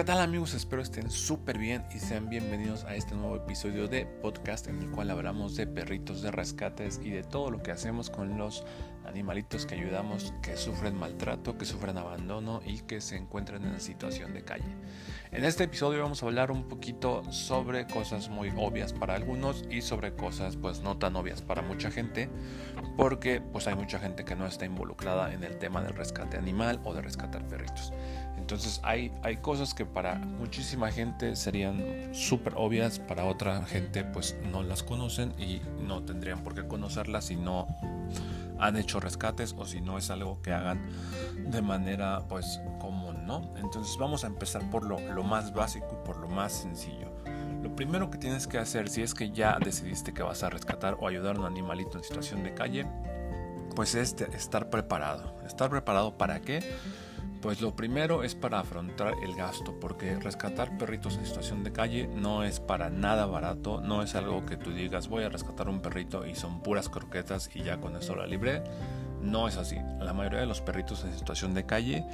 ¿Qué tal amigos? Espero estén súper bien y sean bienvenidos a este nuevo episodio de podcast en el cual hablamos de perritos de rescates y de todo lo que hacemos con los animalitos que ayudamos que sufren maltrato, que sufren abandono y que se encuentran en situación de calle. En este episodio vamos a hablar un poquito sobre cosas muy obvias para algunos y sobre cosas pues no tan obvias para mucha gente porque pues hay mucha gente que no está involucrada en el tema del rescate animal o de rescatar perritos. Entonces hay, hay cosas que para muchísima gente serían súper obvias, para otra gente pues no las conocen y no tendrían por qué conocerlas si no han hecho rescates o si no es algo que hagan de manera pues común, ¿no? Entonces vamos a empezar por lo, lo más básico y por lo más sencillo. Lo primero que tienes que hacer si es que ya decidiste que vas a rescatar o ayudar a un animalito en situación de calle, pues es estar preparado. ¿Estar preparado para qué? Pues lo primero es para afrontar el gasto, porque rescatar perritos en situación de calle no es para nada barato, no es algo que tú digas voy a rescatar un perrito y son puras croquetas y ya con eso la libré. No es así. La mayoría de los perritos en situación de calle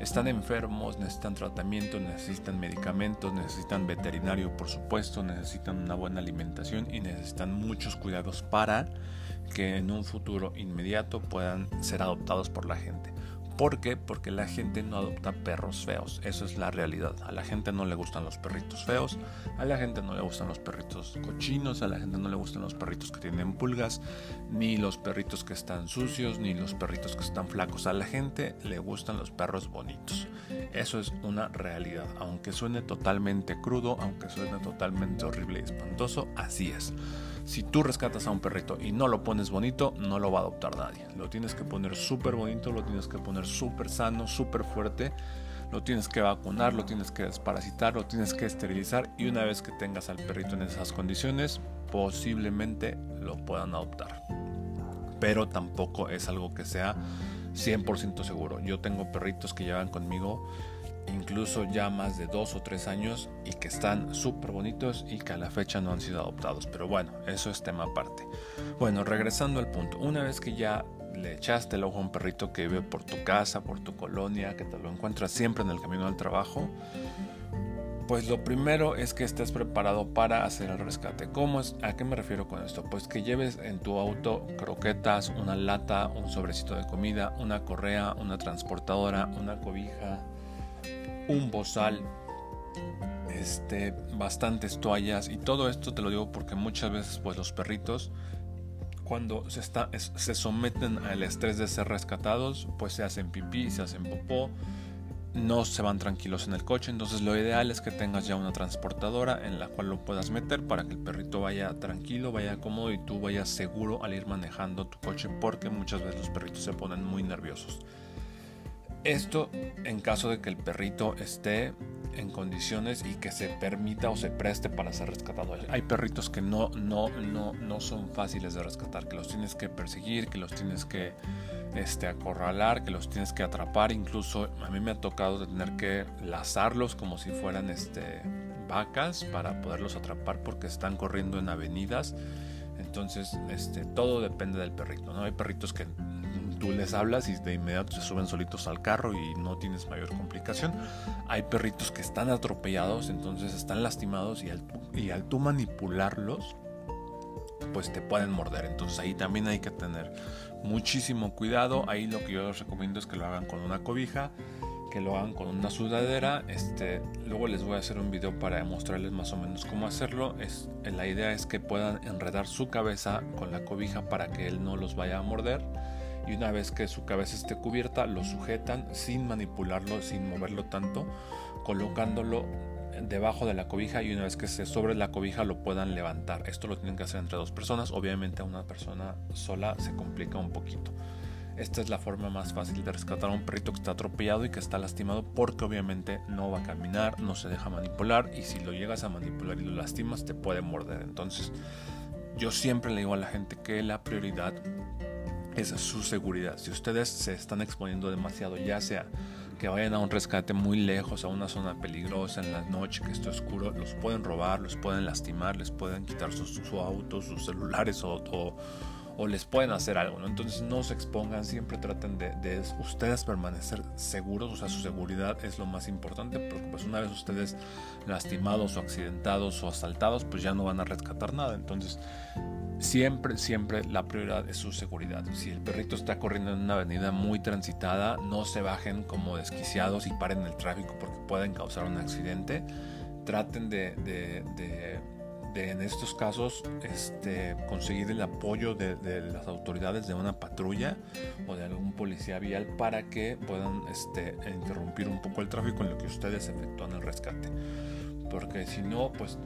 están enfermos, necesitan tratamiento, necesitan medicamentos, necesitan veterinario por supuesto, necesitan una buena alimentación y necesitan muchos cuidados para que en un futuro inmediato puedan ser adoptados por la gente. ¿Por qué? Porque la gente no adopta perros feos. Eso es la realidad. A la gente no le gustan los perritos feos. A la gente no le gustan los perritos cochinos. A la gente no le gustan los perritos que tienen pulgas. Ni los perritos que están sucios. Ni los perritos que están flacos. A la gente le gustan los perros bonitos. Eso es una realidad. Aunque suene totalmente crudo. Aunque suene totalmente horrible y espantoso. Así es. Si tú rescatas a un perrito y no lo pones bonito, no lo va a adoptar nadie. Lo tienes que poner súper bonito, lo tienes que poner súper sano, súper fuerte. Lo tienes que vacunar, lo tienes que desparasitar, lo tienes que esterilizar y una vez que tengas al perrito en esas condiciones, posiblemente lo puedan adoptar. Pero tampoco es algo que sea 100% seguro. Yo tengo perritos que llevan conmigo incluso ya más de dos o tres años y que están súper bonitos y que a la fecha no han sido adoptados. Pero bueno, eso es tema aparte. Bueno, regresando al punto, una vez que ya le echaste el ojo a un perrito que vive por tu casa, por tu colonia, que te lo encuentras siempre en el camino al trabajo, pues lo primero es que estés preparado para hacer el rescate. ¿Cómo es? ¿A qué me refiero con esto? Pues que lleves en tu auto croquetas, una lata, un sobrecito de comida, una correa, una transportadora, una cobija, un bozal, este, bastantes toallas y todo esto te lo digo porque muchas veces pues los perritos cuando se, está, se someten al estrés de ser rescatados pues se hacen pipí, se hacen popó, no se van tranquilos en el coche, entonces lo ideal es que tengas ya una transportadora en la cual lo puedas meter para que el perrito vaya tranquilo, vaya cómodo y tú vayas seguro al ir manejando tu coche porque muchas veces los perritos se ponen muy nerviosos. Esto en caso de que el perrito esté en condiciones y que se permita o se preste para ser rescatado. Hay perritos que no, no, no, no son fáciles de rescatar, que los tienes que perseguir, que los tienes que este, acorralar, que los tienes que atrapar. Incluso a mí me ha tocado tener que lazarlos como si fueran este, vacas para poderlos atrapar porque están corriendo en avenidas. Entonces, este, todo depende del perrito. ¿no? Hay perritos que tú les hablas y de inmediato se suben solitos al carro y no tienes mayor complicación. Hay perritos que están atropellados, entonces están lastimados y al, y al tú manipularlos, pues te pueden morder. Entonces ahí también hay que tener muchísimo cuidado. Ahí lo que yo les recomiendo es que lo hagan con una cobija, que lo hagan con una sudadera. Este, luego les voy a hacer un video para mostrarles más o menos cómo hacerlo. Es, la idea es que puedan enredar su cabeza con la cobija para que él no los vaya a morder y una vez que su cabeza esté cubierta lo sujetan sin manipularlo, sin moverlo tanto, colocándolo debajo de la cobija y una vez que se sobre la cobija lo puedan levantar. Esto lo tienen que hacer entre dos personas, obviamente a una persona sola se complica un poquito. Esta es la forma más fácil de rescatar a un perrito que está atropellado y que está lastimado porque obviamente no va a caminar, no se deja manipular y si lo llegas a manipular y lo lastimas te puede morder. Entonces yo siempre le digo a la gente que la prioridad es su seguridad. Si ustedes se están exponiendo demasiado, ya sea que vayan a un rescate muy lejos, a una zona peligrosa en la noche, que esté oscuro, los pueden robar, los pueden lastimar, les pueden quitar su, auto, sus celulares o, o les pueden hacer algo. Entonces no se expongan, siempre traten de, de, ustedes permanecer seguros, o sea, su seguridad es lo más importante, porque pues una vez ustedes lastimados o accidentados o asaltados, pues ya no van a rescatar nada, entonces siempre, siempre la prioridad es su seguridad. Si el perrito está corriendo en una avenida muy transitada, no se bajen como desquiciados y paren el tráfico porque pueden causar un accidente. Traten de, de, de en estos casos este, conseguir el apoyo de, las autoridades de una patrulla o de algún policía vial para que puedan este, interrumpir un poco el tráfico en lo que ustedes efectúan el rescate. Porque si no, pues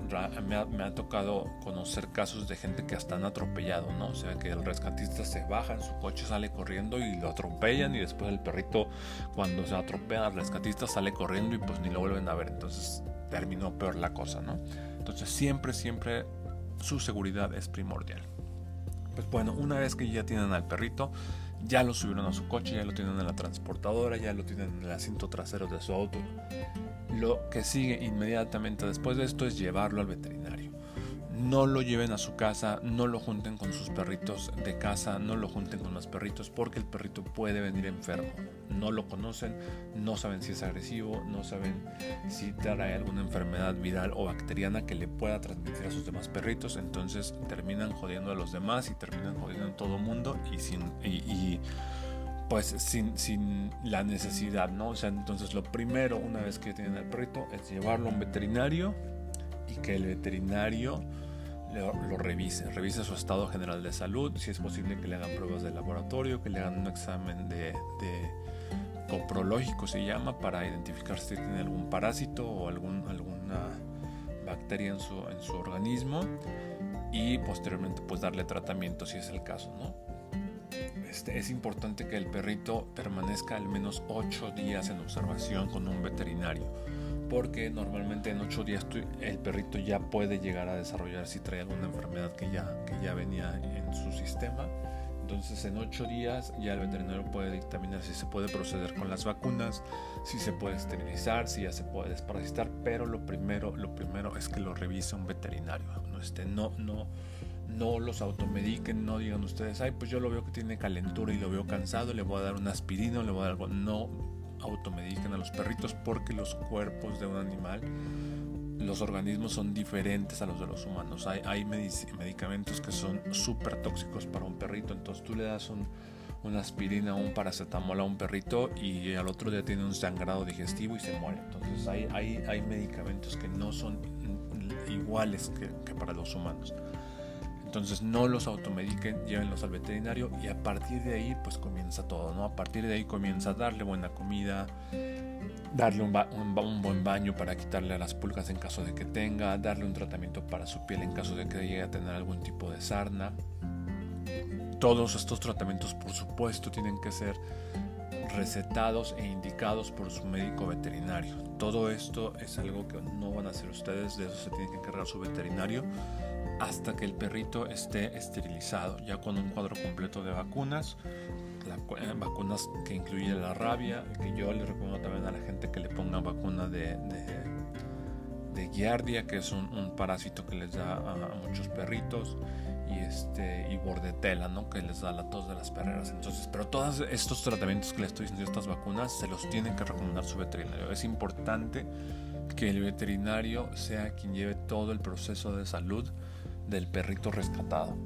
me ha, me ha, tocado conocer casos de gente que hasta han atropellado, ¿no? O sea, que el rescatista se baja en su coche, sale corriendo y lo atropellan y después el perrito cuando se atropella al rescatista sale corriendo y pues ni lo vuelven a ver. Entonces terminó peor la cosa, ¿no? Entonces siempre, siempre su seguridad es primordial. Pues bueno, una vez que ya tienen al perrito, ya lo subieron a su coche, ya lo tienen en la transportadora, ya lo tienen en el asiento trasero de su auto. Lo que sigue inmediatamente después de esto es llevarlo al veterinario no lo lleven a su casa, no lo junten con sus perritos de casa, no lo junten con los perritos porque el perrito puede venir enfermo. No lo conocen, no saben si es agresivo, no saben si trae alguna enfermedad viral o bacteriana que le pueda transmitir a sus demás perritos. Entonces terminan jodiendo a los demás y terminan jodiendo a todo mundo y sin... Y, pues sin, sin, la necesidad, ¿no? O sea, entonces lo primero una vez que tienen el perrito es llevarlo a un veterinario y que el veterinario lo, revise, revise su estado general de salud, si es posible que le hagan pruebas de laboratorio, que le hagan un examen de, coprológico se llama, para identificar si tiene algún parásito o algún, alguna bacteria en su, en su organismo y posteriormente pues darle tratamiento si es el caso, ¿no? Este, es importante que el perrito permanezca al menos 8 días en observación con un veterinario porque normalmente en 8 días el perrito ya puede llegar a desarrollar si trae alguna enfermedad que ya, que ya venía en su sistema. Entonces en 8 días ya el veterinario puede dictaminar si se puede proceder con las vacunas, si se puede esterilizar, si ya se puede desparasitar, pero lo primero, lo primero es que lo revise un veterinario. No, este, no, no, no los automediquen, no digan ustedes, ay, pues yo lo veo que tiene calentura y lo veo cansado, le voy a dar una aspirina, le voy a dar algo. No, automediquen a los perritos porque los cuerpos de un animal, los organismos son diferentes a los de los humanos. Hay, medicamentos que son súper tóxicos para un perrito, entonces tú le das un, una aspirina un paracetamol a un perrito y al otro día tiene un sangrado digestivo y se muere. Entonces hay, medicamentos que no son iguales que para los humanos. Entonces no los automediquen, llévenlos al veterinario y a partir de ahí pues comienza todo, ¿no? A partir de ahí comienza a darle buena comida, darle un, buen baño para quitarle las pulgas en caso de que tenga, darle un tratamiento para su piel en caso de que llegue a tener algún tipo de sarna. Todos estos tratamientos por supuesto tienen que ser recetados e indicados por su médico veterinario. Todo esto es algo que no van a hacer ustedes, de eso se tiene que encargar su veterinario hasta que el perrito esté esterilizado, ya con un cuadro completo de vacunas, eh, vacunas que incluye la rabia, que yo le recomiendo también a la gente que le ponga vacuna de, de, giardia, que es un, parásito que les da a, muchos perritos, y este y bordetela, ¿no? que les da la tos de las perreras. Entonces, pero todos estos tratamientos que le estoy diciendo, estas vacunas, se los tienen que recomendar su veterinario. Es importante que el veterinario sea quien lleve todo el proceso de salud del perrito rescatado.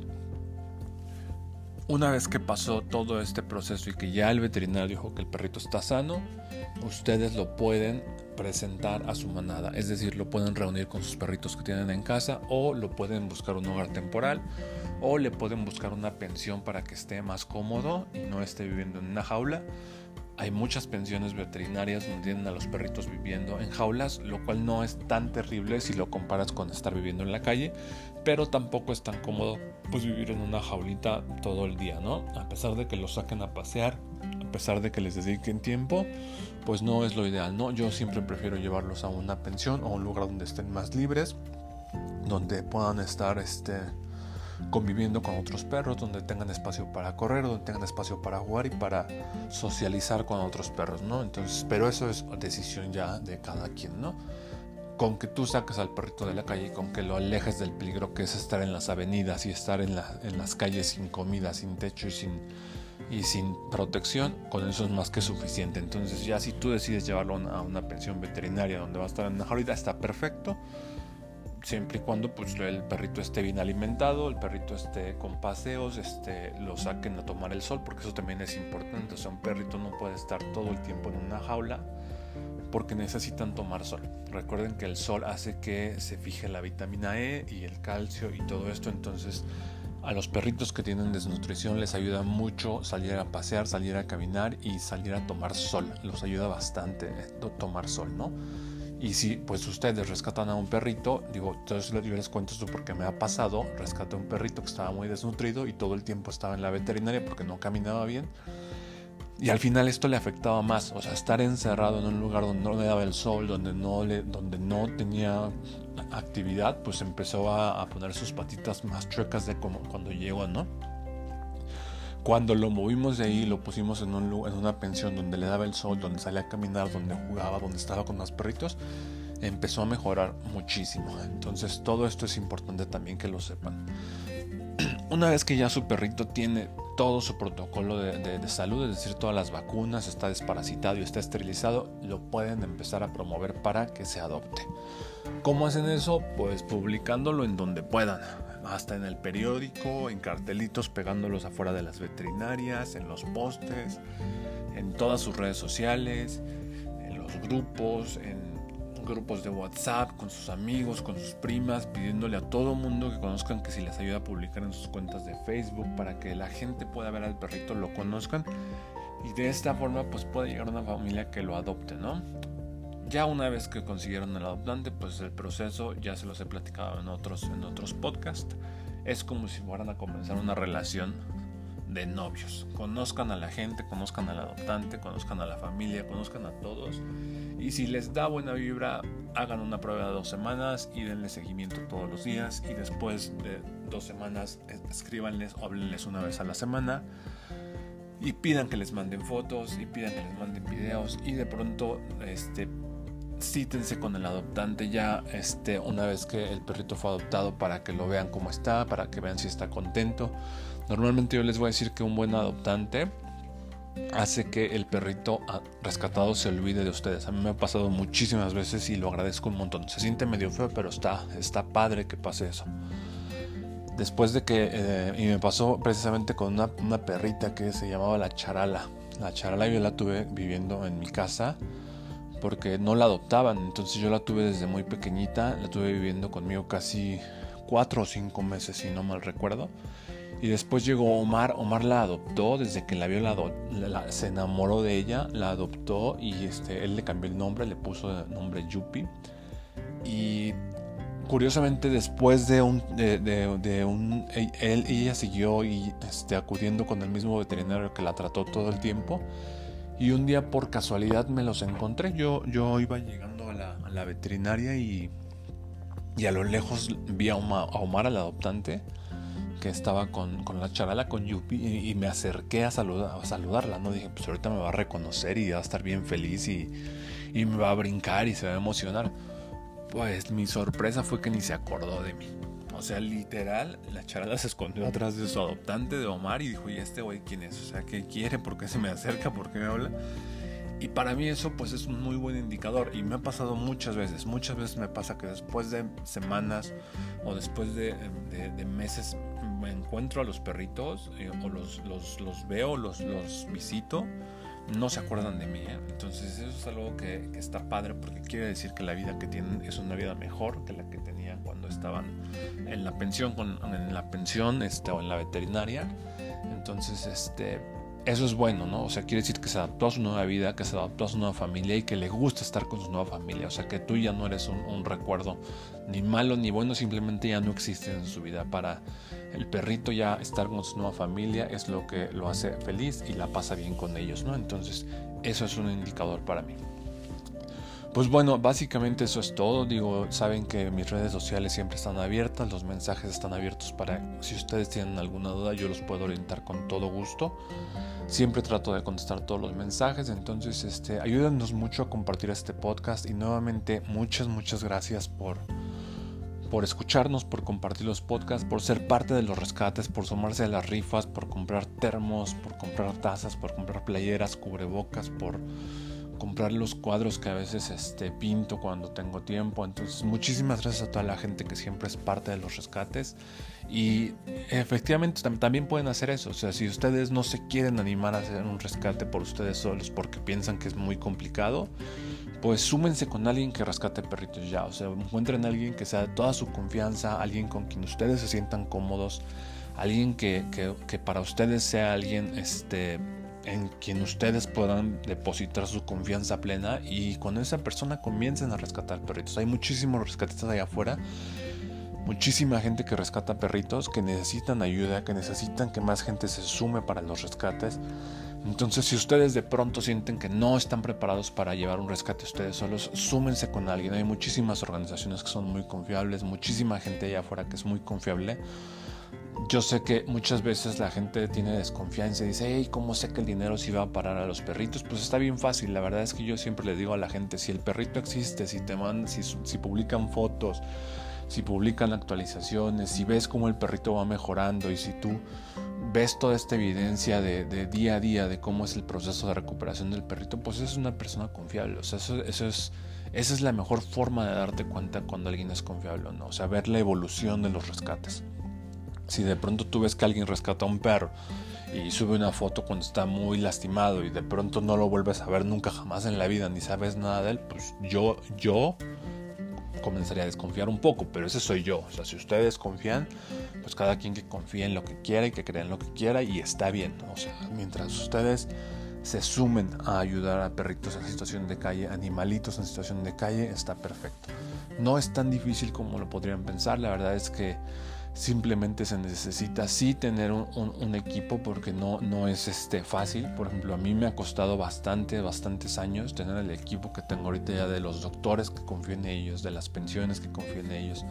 Una vez que pasó todo este proceso y que ya el veterinario dijo que el perrito está sano, ustedes lo pueden presentar a su manada, es decir, lo pueden reunir con sus perritos que tienen en casa o lo pueden buscar un hogar temporal o le pueden buscar una pensión para que esté más cómodo y no esté viviendo en una jaula hay muchas pensiones veterinarias donde tienen a los perritos viviendo en jaulas, lo cual no es tan terrible si lo comparas con estar viviendo en la calle, pero tampoco es tan cómodo pues vivir en una jaulita todo el día, ¿no? A pesar de que los saquen a pasear, a pesar de que les dediquen tiempo, pues no es lo ideal, ¿no? Yo siempre prefiero llevarlos a una pensión o a un lugar donde estén más libres, donde puedan estar este conviviendo con otros perros, donde tengan espacio para correr, donde tengan espacio para jugar y para socializar con otros perros, ¿no? Entonces, pero eso es decisión ya de cada quien, ¿no? Con que tú saques al perrito de la calle y con que lo alejes del peligro que es estar en las avenidas y estar en, las calles sin comida, sin techo y sin, y sin protección, con eso es más que suficiente. Entonces ya si tú decides llevarlo a una pensión veterinaria donde va a estar en una jaulita, está perfecto siempre y cuando pues el perrito esté bien alimentado, el perrito esté con paseos, este, lo saquen a tomar el sol, porque eso también es importante. O sea, un perrito no puede estar todo el tiempo en una jaula porque necesitan tomar sol. Recuerden que el sol hace que se fije la vitamina E y el calcio y todo esto, entonces a los perritos que tienen desnutrición les ayuda mucho salir a pasear, salir a caminar y salir a tomar sol. Los ayuda bastante tomar sol, ¿no? Y si pues ustedes rescatan a un perrito, digo, entonces yo les cuento esto porque me ha pasado, rescaté a un perrito que estaba muy desnutrido y todo el tiempo estaba en la veterinaria porque no caminaba bien. Y al final esto le afectaba más, o sea, estar encerrado en un lugar donde no le daba el sol, donde no, le, donde no tenía actividad, pues empezó a, a poner sus patitas más chuecas de como cuando llegó, ¿no? Cuando lo movimos de ahí, lo pusimos en, un, en una pensión donde le daba el sol, donde salía a caminar, donde jugaba, donde estaba con los perritos, empezó a mejorar muchísimo. Entonces todo esto es importante también que lo sepan. Una vez que ya su perrito tiene todo su protocolo de, salud, es decir, todas las vacunas, está desparasitado y está esterilizado, lo pueden empezar a promover para que se adopte. ¿Cómo hacen eso? Pues publicándolo en donde puedan hasta en el periódico, en cartelitos pegándolos afuera de las veterinarias, en los postes, en todas sus redes sociales, en los grupos, en grupos de WhatsApp, con sus amigos, con sus primas, pidiéndole a todo mundo que conozcan que si les ayuda a publicar en sus cuentas de Facebook para que la gente pueda ver al perrito, lo conozcan y de esta forma pues pueda llegar una familia que lo adopte, ¿no? Ya una vez que consiguieron el adoptante, pues el proceso ya se los he platicado en otros, en otros podcasts. Es como si fueran a comenzar una relación de novios. Conozcan a la gente, conozcan al adoptante, conozcan a la familia, conozcan a todos. Y si les da buena vibra, hagan una prueba de dos semanas y denle seguimiento todos los días. Y después de dos semanas, escríbanles o háblenles una vez a la semana. Y pidan que les manden fotos y pidan que les manden videos. Y de pronto, este cítense con el adoptante ya este, una vez que el perrito fue adoptado para que lo vean cómo está, para que vean si está contento. Normalmente yo les voy a decir que un buen adoptante hace que el perrito rescatado se olvide de ustedes. A mí me ha pasado muchísimas veces y lo agradezco un montón. Se siente medio feo, pero está, está padre que pase eso. Después de que, eh, y me pasó precisamente con una, una perrita que se llamaba la charala. La charala yo la tuve viviendo en mi casa porque no la adoptaban. Entonces yo la tuve desde muy pequeñita, la tuve viviendo conmigo casi cuatro o cinco meses, si no mal recuerdo. Y después llegó Omar, Omar la adoptó, desde que la vio la, se enamoró de ella, la adoptó y este, él le cambió el nombre, le puso el nombre Yupi. Y curiosamente después de un, de, un él, ella siguió y, este, acudiendo con el mismo veterinario que la trató todo el tiempo y un día por casualidad me los encontré. Yo, yo iba llegando a la, veterinaria y, y, a lo lejos vi a, Omar, al adoptante, que estaba con, la charala, con Yupi, y, me acerqué a, saludar, a saludarla. ¿no? Dije, pues ahorita me va a reconocer y va a estar bien feliz y, y me va a brincar y se va a emocionar. Pues mi sorpresa fue que ni se acordó de mí. O sea, literal, la charla se escondió atrás de su adoptante de Omar y dijo, ¿y este güey quién es? O sea, ¿qué quiere? ¿Por qué se me acerca? ¿Por qué me habla? Y para mí eso pues es un muy buen indicador y me ha pasado muchas veces, muchas veces me pasa que después de semanas o después de, meses me encuentro a los perritos eh, o los, los, los veo, los, los visito no se acuerdan de mí. ¿eh? Entonces eso es algo que, está padre porque quiere decir que la vida que tienen es una vida mejor que la que tenían cuando estaban en la pensión, en la pensión este, o en la veterinaria. Entonces, este, eso es bueno, ¿no? O sea, quiere decir que se adaptó a su nueva vida, que se adaptó a su nueva familia y que le gusta estar con su nueva familia. O sea, que tú ya no eres un, recuerdo ni malo ni bueno, simplemente ya no existes en su vida. Para el perrito ya estar con su nueva familia es lo que lo hace feliz y la pasa bien con ellos, ¿no? Entonces, eso es un indicador para mí. Pues bueno, básicamente eso es todo. Digo, saben que mis redes sociales siempre están abiertas, los mensajes están abiertos para si ustedes tienen alguna duda, yo los puedo orientar con todo gusto. Siempre trato de contestar todos los mensajes, entonces este, ayúdenos mucho a compartir este podcast y nuevamente muchas, muchas gracias por, por escucharnos, por compartir los podcasts, por ser parte de los rescates, por sumarse a las rifas, por comprar termos, por comprar tazas, por comprar playeras, cubrebocas, por comprar los cuadros que a veces este, pinto cuando tengo tiempo. Entonces, muchísimas gracias a toda la gente que siempre es parte de los rescates. Y efectivamente también pueden hacer eso. O sea, si ustedes no se quieren animar a hacer un rescate por ustedes solos porque piensan que es muy complicado, pues súmense con alguien que rescate perritos ya. O sea, encuentren a alguien que sea de toda su confianza, alguien con quien ustedes se sientan cómodos, alguien que, que, que para ustedes sea alguien este, en quien ustedes puedan depositar su confianza plena y con esa persona comiencen a rescatar perritos. Hay muchísimos rescatistas allá afuera, muchísima gente que rescata perritos, que necesitan ayuda, que necesitan que más gente se sume para los rescates. Entonces, si ustedes de pronto sienten que no están preparados para llevar un rescate ustedes solos, súmense con alguien. Hay muchísimas organizaciones que son muy confiables, muchísima gente allá afuera que es muy confiable yo sé que muchas veces la gente tiene desconfianza y dice, hey, ¿cómo sé que el dinero se va a parar a los perritos? Pues está bien fácil, la verdad es que yo siempre le digo a la gente, si el perrito existe, si te mandan, si, publican fotos, si publican actualizaciones, si ves cómo el perrito va mejorando y si tú ves toda esta evidencia de, día a día de cómo es el proceso de recuperación del perrito, pues es una persona confiable, o sea, eso, eso es... Esa es la mejor forma de darte cuenta cuando alguien es confiable o no, o sea, ver la evolución de los rescates. Si de pronto tú ves que alguien rescata a un perro y sube una foto cuando está muy lastimado y de pronto no lo vuelves a ver nunca jamás en la vida ni sabes nada de él, pues yo, yo comenzaría a desconfiar un poco, pero ese soy yo. O sea, si ustedes confían, pues cada quien que confíe en lo que quiera y que crea en lo que quiera y está bien. O sea, mientras ustedes se sumen a ayudar a perritos en situación de calle, animalitos en situación de calle, está perfecto. No es tan difícil como lo podrían pensar, la verdad es que simplemente se necesita sí tener un, equipo porque no, no es este fácil. Por ejemplo, a mí me ha costado bastante, bastantes años tener el equipo que tengo ahorita ya de los doctores que confío en ellos, de las pensiones que confío en ellos,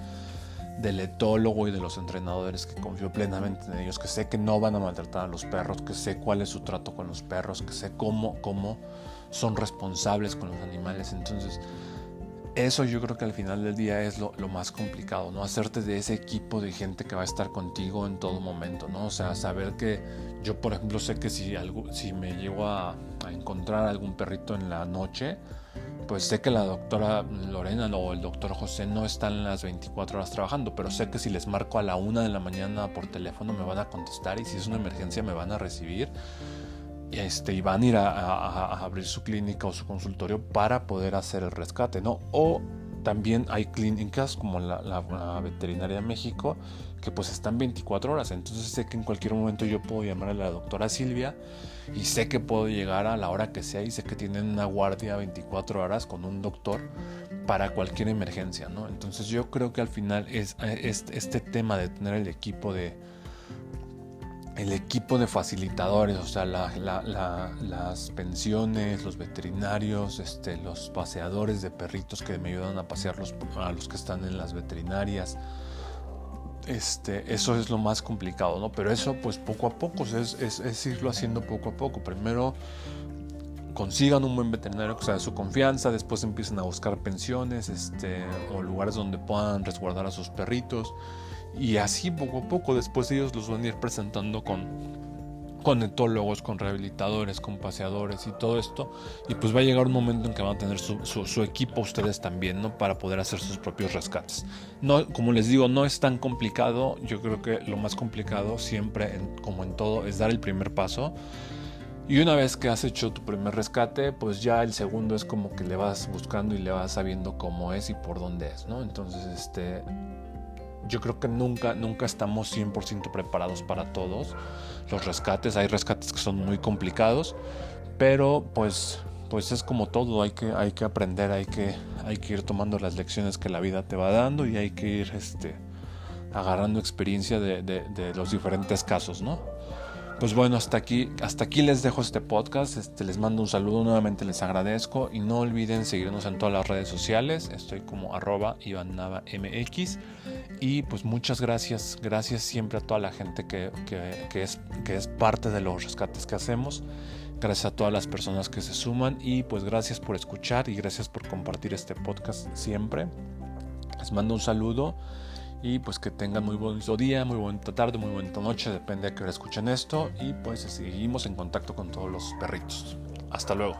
del etólogo y de los entrenadores que confío plenamente en ellos, que sé que no van a maltratar a los perros, que sé cuál es su trato con los perros, que sé cómo, cómo son responsables con los animales. Entonces, eso yo creo que al final del día es lo, más complicado, ¿no? Hacerte de ese equipo de gente que va a estar contigo en todo momento, ¿no? O sea, saber que yo, por ejemplo, sé que si, algo, si me llego a, encontrar algún perrito en la noche, pues sé que la doctora Lorena o el doctor José no están las 24 horas trabajando, pero sé que si les marco a la una de la mañana por teléfono me van a contestar y si es una emergencia me van a recibir este, y van a ir a, abrir su clínica o su consultorio para poder hacer el rescate, ¿no? O también hay clínicas como la, la, Veterinaria de México que pues están 24 horas, entonces sé que en cualquier momento yo puedo llamar a la doctora Silvia y sé que puedo llegar a la hora que sea y sé que tienen una guardia 24 horas con un doctor para cualquier emergencia, ¿no? Entonces yo creo que al final es este tema de tener el equipo de, el equipo de facilitadores, o sea, las pensiones, los veterinarios, este, los paseadores de perritos que me ayudan a pasear a los que están en las veterinarias. Este, eso es lo más complicado, ¿no? Pero eso, pues poco a poco, es, es, irlo haciendo poco a poco. Primero consigan un buen veterinario que sea de su confianza, después empiecen a buscar pensiones este, o lugares donde puedan resguardar a sus perritos y así poco a poco después ellos los van a ir presentando con, con etólogos, con rehabilitadores, con paseadores y todo esto. Y pues va a llegar un momento en que van a tener su, su, equipo ustedes también, ¿no? Para poder hacer sus propios rescates. No, como les digo, no es tan complicado. Yo creo que lo más complicado siempre, como en todo, es dar el primer paso. Y una vez que has hecho tu primer rescate, pues ya el segundo es como que le vas buscando y le vas sabiendo cómo es y por dónde es, ¿no? Entonces, este, yo creo que nunca, nunca estamos 100% preparados para todos los rescates. Hay rescates que son muy complicados, pero pues, pues es como todo, hay que, hay que aprender, hay que, hay que ir tomando las lecciones que la vida te va dando y hay que ir este, agarrando experiencia de, de, de los diferentes casos, ¿no? Pues bueno, hasta aquí, hasta aquí les dejo este podcast. Este, les mando un saludo, nuevamente les agradezco. Y no olviden seguirnos en todas las redes sociales. Estoy como arroba MX. Y pues muchas gracias. Gracias siempre a toda la gente que, que, es, que es parte de los rescates que hacemos. Gracias a todas las personas que se suman. Y pues gracias por escuchar y gracias por compartir este podcast siempre. Les mando un saludo. Y pues que tengan muy bonito día, muy bonita tarde, muy bonita noche, depende de que hora escuchen esto. Y pues seguimos en contacto con todos los perritos. Hasta luego.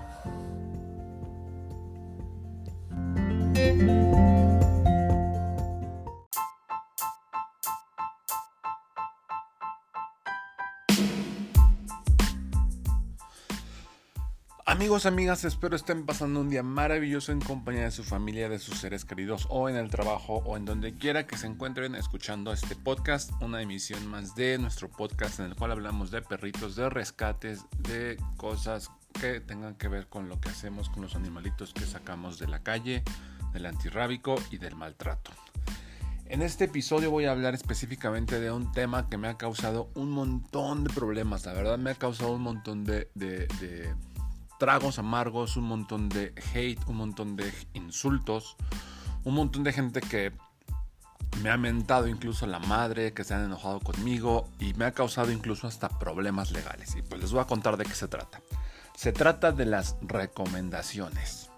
Amigos, amigas, espero estén pasando un día maravilloso en compañía de su familia, de sus seres queridos o en el trabajo o en donde quiera que se encuentren escuchando este podcast, una emisión más de nuestro podcast en el cual hablamos de perritos, de rescates, de cosas que tengan que ver con lo que hacemos con los animalitos que sacamos de la calle, del antirrábico y del maltrato. En este episodio voy a hablar específicamente de un tema que me ha causado un montón de problemas, la verdad me ha causado un montón de, tragos amargos, un montón de hate, un montón de insultos, un montón de gente que me ha mentado incluso la madre, que se han enojado conmigo y me ha causado incluso hasta problemas legales. Y pues les voy a contar de qué se trata. Se trata de las recomendaciones.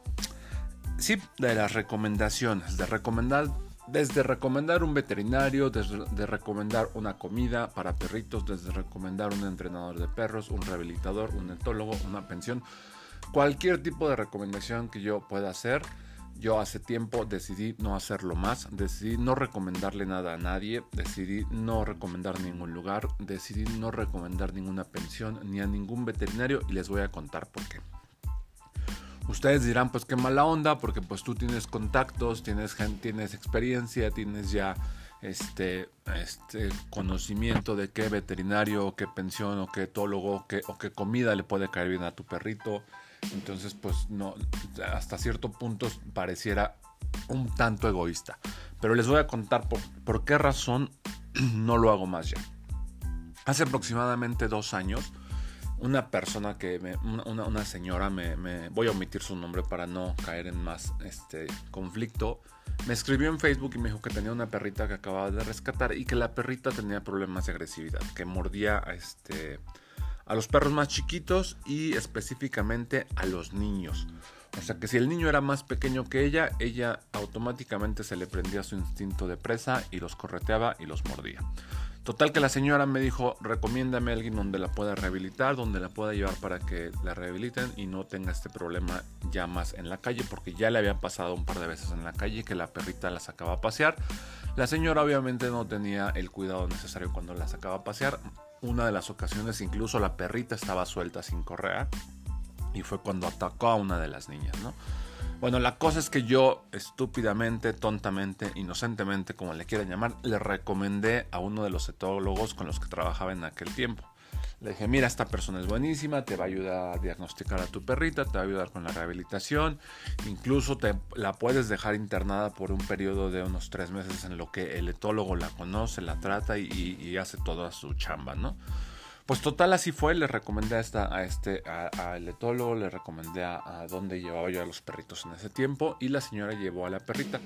Sí, de las recomendaciones, de recomendar desde recomendar un veterinario, desde de recomendar una comida para perritos, desde recomendar un entrenador de perros, un rehabilitador, un etólogo, una pensión, cualquier tipo de recomendación que yo pueda hacer. Yo hace tiempo decidí no hacerlo más, decidí no recomendarle nada a nadie, decidí no recomendar ningún lugar, decidí no recomendar ninguna pensión ni a ningún veterinario y les voy a contar por qué. Ustedes dirán, pues qué mala onda, porque pues tú tienes contactos, tienes, tienes experiencia, tienes ya este, este conocimiento de qué veterinario, qué pensión o qué etólogo o qué comida le puede caer bien a tu perrito. Entonces, pues no, hasta cierto punto pareciera un tanto egoísta. Pero les voy a contar por, por qué razón no lo hago más ya. Hace aproximadamente dos años, una persona que me, una, una, señora me, voy a omitir su nombre para no caer en más este conflicto me escribió en Facebook y me dijo que tenía una perrita que acababa de rescatar y que la perrita tenía problemas de agresividad que mordía a este a los perros más chiquitos y específicamente a los niños. O sea que si el niño era más pequeño que ella, ella automáticamente se le prendía su instinto de presa y los correteaba y los mordía. Total que la señora me dijo, recomiéndame a alguien donde la pueda rehabilitar, donde la pueda llevar para que la rehabiliten y no tenga este problema ya más en la calle, porque ya le había pasado un par de veces en la calle que la perrita la sacaba a pasear. La señora obviamente no tenía el cuidado necesario cuando la sacaba a pasear, una de las ocasiones incluso la perrita estaba suelta sin correa y fue cuando atacó a una de las niñas, ¿no? Bueno, la cosa es que yo estúpidamente, tontamente, inocentemente, como le quieran llamar, le recomendé a uno de los etólogos con los que trabajaba en aquel tiempo. Le dije, mira, esta persona es buenísima, te va a ayudar a diagnosticar a tu perrita, te va a ayudar con la rehabilitación, incluso te la puedes dejar internada por un periodo de unos tres meses en lo que el etólogo la conoce, la trata y, hace toda su chamba, ¿no? Pues total así fue, le recomendé a, esta, a este, al etólogo, le recomendé a, a, dónde llevaba yo a los perritos en ese tiempo y la señora llevó a la perrita.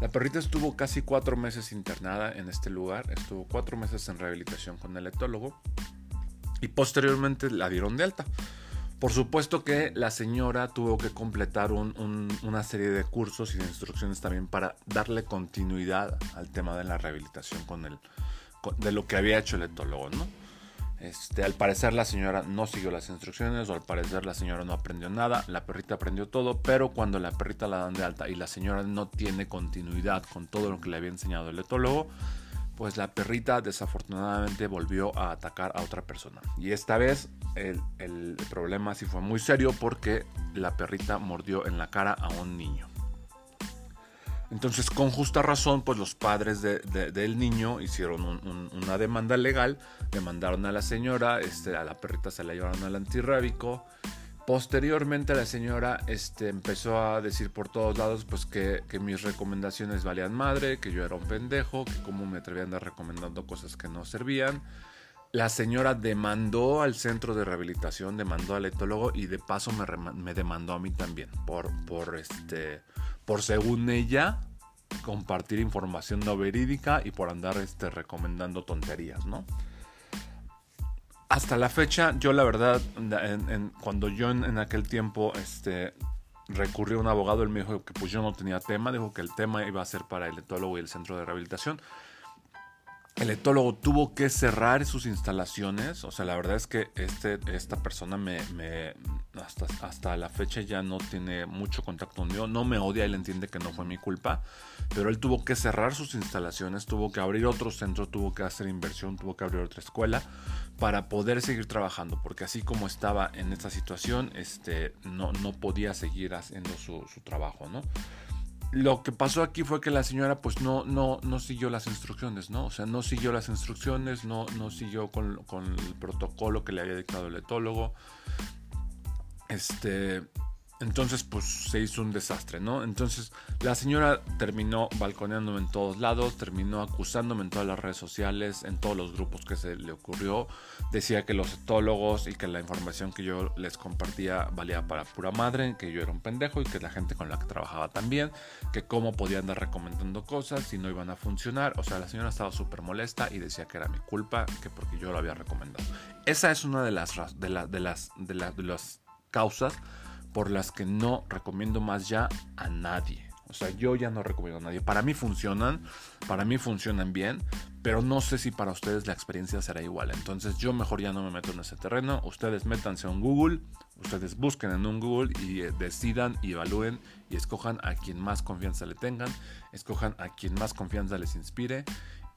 La perrita estuvo casi cuatro meses internada en este lugar, estuvo cuatro meses en rehabilitación con el etólogo y posteriormente la dieron de alta. Por supuesto que la señora tuvo que completar una serie de cursos y de instrucciones también para darle continuidad al tema de la rehabilitación con el, de lo que había hecho el etólogo, ¿no? Este, al parecer la señora no siguió las instrucciones o al parecer la señora no aprendió nada, la perrita aprendió todo, pero cuando la perrita la dan de alta y la señora no tiene continuidad con todo lo que le había enseñado el etólogo, pues la perrita desafortunadamente volvió a atacar a otra persona. Y esta vez el, problema sí fue muy serio porque la perrita mordió en la cara a un niño. Entonces, con justa razón, pues los padres del niño hicieron una demanda legal, demandaron a la señora, este, a la perrita se la llevaron al antirrábico Posteriormente la señora este, empezó a decir por todos lados pues que, mis recomendaciones valían madre, que yo era un pendejo, que cómo me atrevía a andar recomendando cosas que no servían. la señora demandó al centro de rehabilitación, demandó al etólogo y de paso me, demandó a mí también por, por, este, por según ella compartir información no verídica y por andar este, recomendando tonterías, ¿no? Hasta la fecha, yo la verdad, cuando yo en, aquel tiempo este, recurrí a un abogado, él me dijo que pues yo no tenía tema, dijo que el tema iba a ser para el etólogo y el centro de rehabilitación el etólogo tuvo que cerrar sus instalaciones. O sea, la verdad es que este, esta persona me, hasta, hasta, la fecha ya no tiene mucho contacto conmigo. No me odia, él entiende que no fue mi culpa. Pero él tuvo que cerrar sus instalaciones, tuvo que abrir otro centro, tuvo que hacer inversión, tuvo que abrir otra escuela para poder seguir trabajando. Porque así como estaba en esta situación, este, no, no podía seguir haciendo su, su trabajo, ¿no? Lo que pasó aquí fue que la señora pues no, no, no siguió las instrucciones, ¿no? O sea, no siguió las instrucciones, no, no siguió con, con el protocolo que le había dictado el etólogo. Este, entonces, pues se hizo un desastre, ¿no? Entonces, la señora terminó balconeándome en todos lados, terminó acusándome en todas las redes sociales, en todos los grupos que se le ocurrió. Decía que los etólogos y que la información que yo les compartía valía para pura madre, que yo era un pendejo y que la gente con la que trabajaba también, que cómo podía andar recomendando cosas si no iban a funcionar. O sea, la señora estaba súper molesta y decía que era mi culpa, que porque yo lo había recomendado. Esa es una de las, de, de las, de, de las causas por las que no recomiendo más ya a nadie. O sea, yo ya no recomiendo a nadie. Para mí funcionan, para mí funcionan bien, pero no sé si para ustedes la experiencia será igual. Entonces yo mejor ya no me meto en ese terreno. Ustedes métanse en Google, ustedes busquen en un Google y eh, decidan y evalúen y escojan a quien más confianza le tengan, escojan a quien más confianza les inspire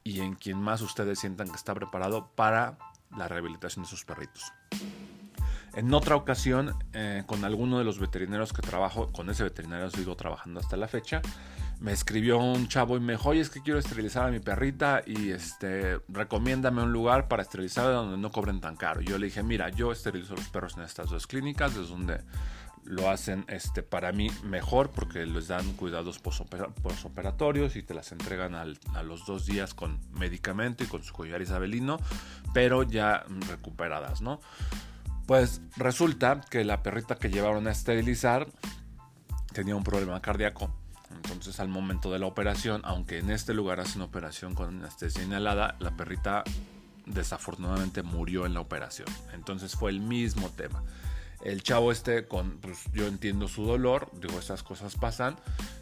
y en quien más ustedes sientan que está preparado para la rehabilitación de sus perritos. En otra ocasión, eh, con alguno de los veterinarios que trabajo, con ese veterinario sigo trabajando hasta la fecha, me escribió un chavo y me dijo, oye, es que quiero esterilizar a mi perrita y este, recomiéndame un lugar para esterilizar donde no cobren tan caro. Yo le dije, mira, yo esterilizo los perros en estas dos clínicas, es donde lo hacen este, para mí mejor porque les dan cuidados posoperatorios y te las entregan a los dos días con medicamento y con su collar isabelino, pero ya recuperadas, ¿no? Pues resulta que la perrita que llevaron a esterilizar tenía un problema cardíaco. Entonces al momento de la operación, aunque en este lugar hacen operación con anestesia inhalada, la perrita desafortunadamente murió en la operación. Entonces fue el mismo tema. El chavo este, con, pues yo entiendo su dolor, digo, esas cosas pasan,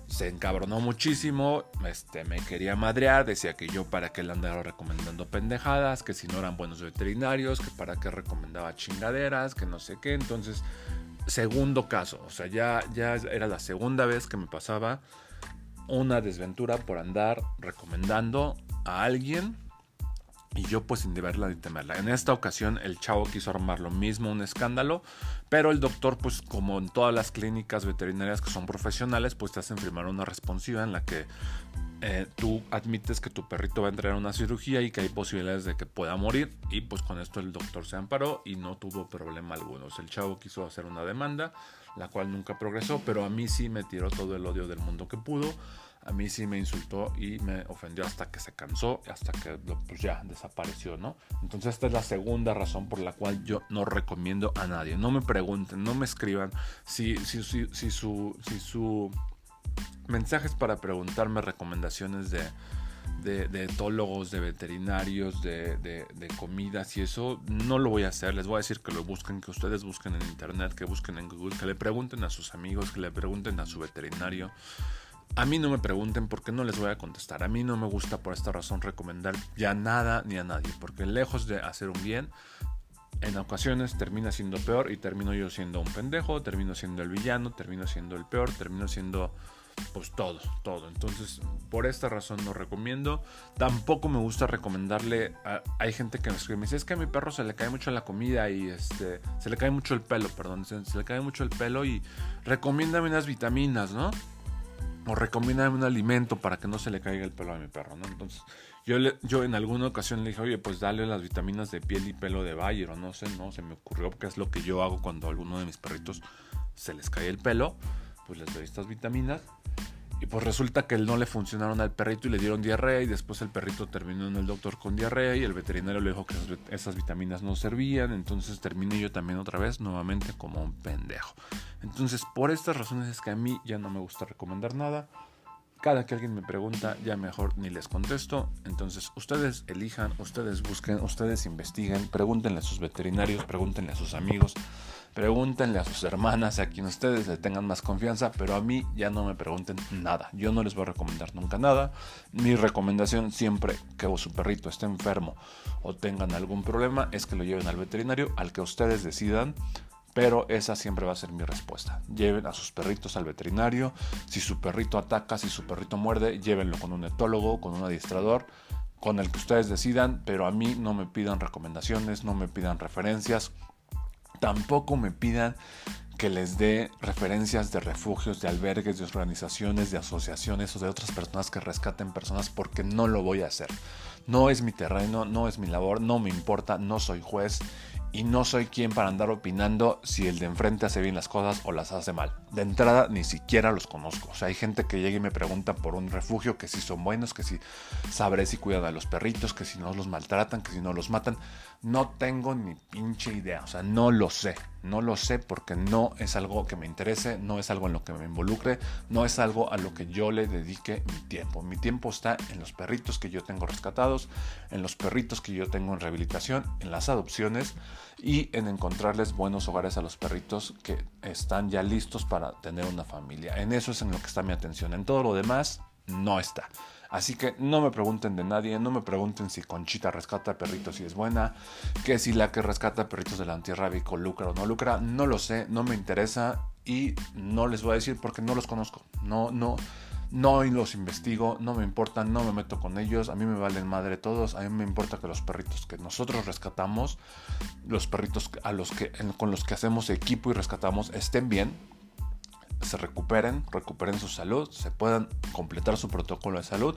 se encabronó muchísimo, este, me quería madrear, decía que yo para qué le andaba recomendando pendejadas, que si no eran buenos veterinarios, que para qué recomendaba chingaderas, que no sé qué, entonces, segundo caso, o sea, ya, ya era la segunda vez que me pasaba una desventura por andar recomendando a alguien y yo pues sin deberla ni temerla. En esta ocasión el chavo quiso armar lo mismo, un escándalo, pero el doctor pues como en todas las clínicas veterinarias que son profesionales pues te hacen firmar una responsiva en la que eh, tú admites que tu perrito va a entrar a una cirugía y que hay posibilidades de que pueda morir y pues con esto el doctor se amparó y no tuvo problema alguno. el chavo quiso hacer una demanda, la cual nunca progresó, pero a mí sí me tiró todo el odio del mundo que pudo a mí sí me insultó y me ofendió hasta que se cansó, hasta que pues ya desapareció, ¿no? Entonces esta es la segunda razón por la cual yo no recomiendo a nadie. No me pregunten, no me escriban si, si, si, su, si su mensaje es para preguntarme recomendaciones de, de, etólogos, de veterinarios, de, de, de, comidas y eso, no lo voy a hacer. Les voy a decir que lo busquen, que ustedes busquen en internet, que busquen en Google, que le pregunten a sus amigos, que le pregunten a su veterinario. A mí no me pregunten porque no les voy a contestar. A mí no me gusta por esta razón recomendar ya nada ni a nadie. Porque lejos de hacer un bien, en ocasiones termina siendo peor y termino yo siendo un pendejo, termino siendo el villano, termino siendo el peor, termino siendo pues todo, todo. Entonces, por esta razón no recomiendo. Tampoco me gusta recomendarle. hay gente que me escribe, me dice, es que a mi perro se le cae mucho la comida y este, se le cae mucho el pelo, perdón, se, se le cae mucho el pelo y recomiéndame unas vitaminas, ¿no? O recomiéndame un alimento para que no se le caiga el pelo a mi perro, ¿no? Entonces, yo, le, yo en alguna ocasión le dije, oye, pues dale las vitaminas de piel y pelo de Bayer, o no sé, no, se me ocurrió, porque es lo que yo hago cuando a alguno de mis perritos se les cae el pelo, pues les doy estas vitaminas. Y pues resulta que no le funcionaron al perrito y le dieron diarrea y después el perrito terminó en el doctor con diarrea y el veterinario le dijo que esas vitaminas no servían, entonces terminé yo también otra vez nuevamente como un pendejo. Entonces por estas razones es que a mí ya no me gusta recomendar nada. Cada que alguien me pregunta, ya mejor ni les contesto. Entonces, ustedes elijan, ustedes busquen, ustedes investiguen, pregúntenle a sus veterinarios, pregúntenle a sus amigos, pregúntenle a sus hermanas, a quien ustedes le tengan más confianza, pero a mí ya no me pregunten nada. Yo no les voy a recomendar nunca nada. Mi recomendación siempre que su perrito esté enfermo o tengan algún problema es que lo lleven al veterinario, al que ustedes decidan pero esa siempre va a ser mi respuesta. Lleven a sus perritos al veterinario. Si su perrito ataca, si su perrito muerde, llévenlo con un etólogo, con un adiestrador, con el que ustedes decidan, pero a mí no me pidan recomendaciones, no me pidan referencias. Tampoco me pidan que les dé referencias de refugios, de albergues, de organizaciones, de asociaciones o de otras personas que rescaten personas porque no lo voy a hacer. No es mi terreno, no es mi labor, no me importa, no soy juez y no soy quien para andar opinando si el de enfrente hace bien las cosas o las hace mal. De entrada ni siquiera los conozco. O sea, hay gente que llega y me pregunta por un refugio, que si son buenos, que si sabré si cuidan a los perritos, que si no los maltratan, que si no los matan. No tengo ni pinche idea. O sea, no lo sé. No lo sé porque no es algo que me interese, no es algo en lo que me involucre, no es algo a lo que yo le dedique mi tiempo. Mi tiempo está en los perritos que yo tengo rescatados, en los perritos que yo tengo en rehabilitación, en las adopciones y en encontrarles buenos hogares a los perritos que están ya listos para tener una familia. En eso es en lo que está mi atención. En todo lo demás, no está. Así que no me pregunten de nadie, no me pregunten si Conchita rescata perritos y es buena, que si la que rescata perritos de la antirrábico lucra o no lucra, no lo sé, no me interesa y no les voy a decir porque no los conozco. No, no, no los investigo, no me importan, no me meto con ellos, a mí me valen madre todos, a mí me importa que los perritos que nosotros rescatamos, los perritos a los que, con los que hacemos equipo y rescatamos estén bien, se recuperen, recuperen su salud, se puedan completar su protocolo de salud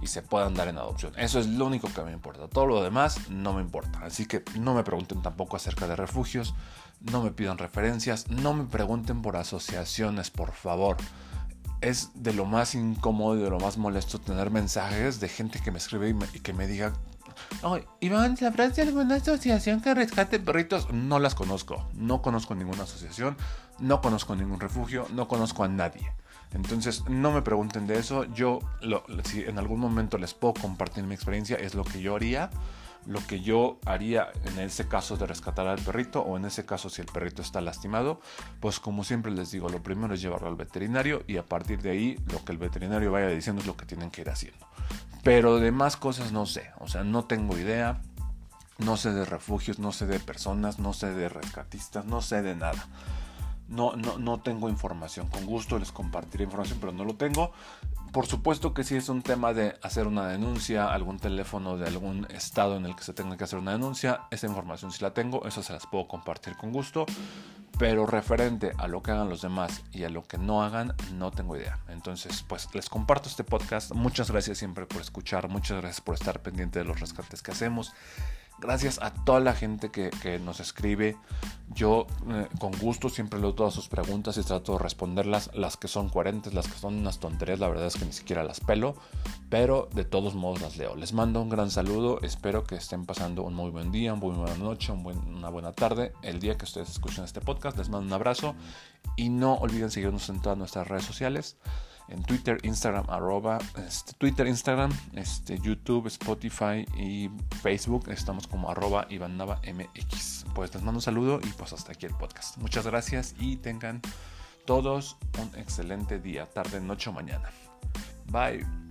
y se puedan dar en adopción. Eso es lo único que me importa. Todo lo demás no me importa. Así que no me pregunten tampoco acerca de refugios, no me pidan referencias, no me pregunten por asociaciones, por favor. Es de lo más incómodo y de lo más molesto tener mensajes de gente que me escribe y, que me diga Oh, Iván, ¿sabrás de alguna asociación que rescate perritos? No las conozco. No conozco ninguna asociación, no conozco ningún refugio, no conozco a nadie. Entonces, no me pregunten de eso. Yo, si en algún momento les puedo compartir mi experiencia, es lo que yo haría. Lo que yo haría en ese caso de rescatar al perrito o en ese caso si el perrito está lastimado, pues como siempre les digo, lo primero es llevarlo al veterinario y a partir de ahí lo que el veterinario vaya diciendo es lo que tienen que ir haciendo. Pero de más cosas no sé, o sea, no tengo idea. No sé de refugios, no sé de personas, no sé de rescatistas, no sé de nada. No, no, no tengo información. Con gusto les compartiré información, pero no lo tengo. Por supuesto que si es un tema de hacer una denuncia, algún teléfono de algún estado en el que se tenga que hacer una denuncia, esa información sí la tengo, eso se las puedo compartir con gusto. Pero referente a lo que hagan los demás y a lo que no hagan, no tengo idea. Entonces, pues les comparto este podcast. Muchas gracias siempre por escuchar, muchas gracias por estar pendiente de los rescates que hacemos. Gracias a toda la gente que, nos escribe. Yo eh, con gusto siempre leo todas sus preguntas y trato de responderlas. Las que son coherentes, las que son unas tonterías, la verdad es que ni siquiera las pelo. Pero de todos modos las leo. Les mando un gran saludo. Espero que estén pasando un muy buen día, una muy buena noche, una buena tarde. El día que ustedes escuchen este podcast, les mando un abrazo. Y no olviden seguirnos en todas nuestras redes sociales en Twitter, Instagram, arroba, este, Twitter, Instagram, este, YouTube, Spotify y Facebook. Estamos como arroba MX. Pues les mando un saludo y pues hasta aquí el podcast. Muchas gracias y tengan todos un excelente día, tarde, noche o mañana. Bye.